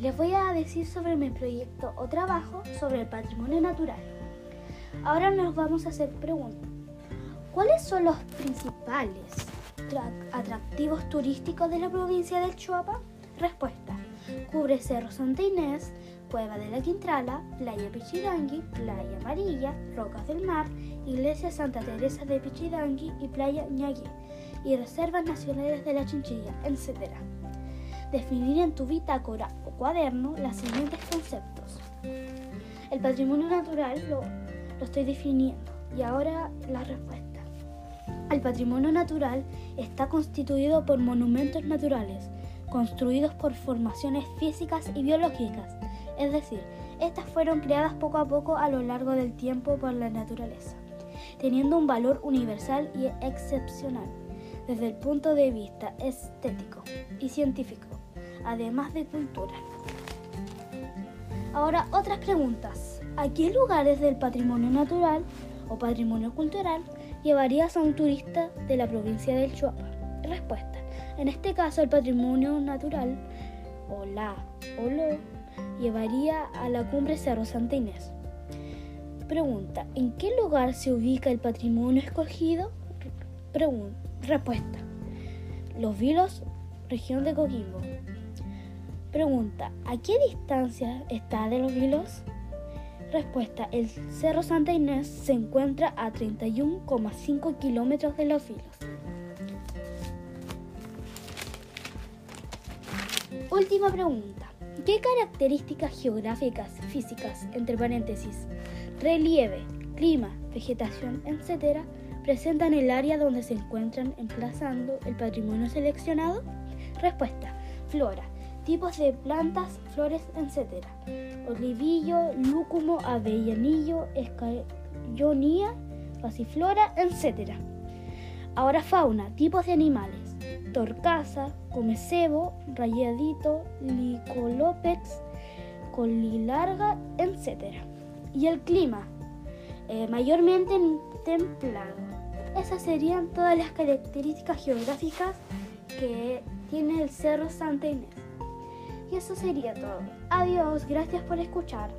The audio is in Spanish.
les voy a decir sobre mi proyecto o trabajo sobre el patrimonio natural. Ahora nos vamos a hacer preguntas. ¿Cuáles son los principales atractivos turísticos de la provincia del Chuapa? Respuesta. Cubre Cerro Santa Inés, Cueva de la Quintrala, Playa Pichidangui, Playa Amarilla, Rocas del Mar, Iglesia Santa Teresa de Pichidangui y Playa Ñagué, y reservas nacionales de la Chinchilla, etc. Definir en tu bitácora o cuaderno los siguientes conceptos. El patrimonio natural lo, lo estoy definiendo y ahora la respuesta. El patrimonio natural está constituido por monumentos naturales, construidos por formaciones físicas y biológicas, es decir, estas fueron creadas poco a poco a lo largo del tiempo por la naturaleza, teniendo un valor universal y excepcional desde el punto de vista estético y científico, además de cultura. Ahora otras preguntas. ¿A qué lugares del patrimonio natural o patrimonio cultural llevarías a un turista de la provincia del Chuapa? Respuesta. En este caso el patrimonio natural o la o lo llevaría a la cumbre Cerro Santa Inés. Pregunta, ¿en qué lugar se ubica el patrimonio escogido? respuesta, Los Vilos, región de Coquimbo. Pregunta, ¿a qué distancia está de Los Vilos? Respuesta, el Cerro Santa Inés se encuentra a 31,5 kilómetros de Los Vilos. Última pregunta. ¿Qué características geográficas, físicas, entre paréntesis, relieve, clima, vegetación, etcétera, presentan el área donde se encuentran emplazando el patrimonio seleccionado? Respuesta: flora, tipos de plantas, flores, etcétera, olivillo, lúcumo, avellanillo, escayonía, pasiflora, etcétera. Ahora fauna, tipos de animales torcaza, comecebo, rayadito, licolópex, colilarga, etc. Y el clima, eh, mayormente templado. Esas serían todas las características geográficas que el Cerro Santa Inés. Y eso sería todo. Adiós, gracias por escuchar.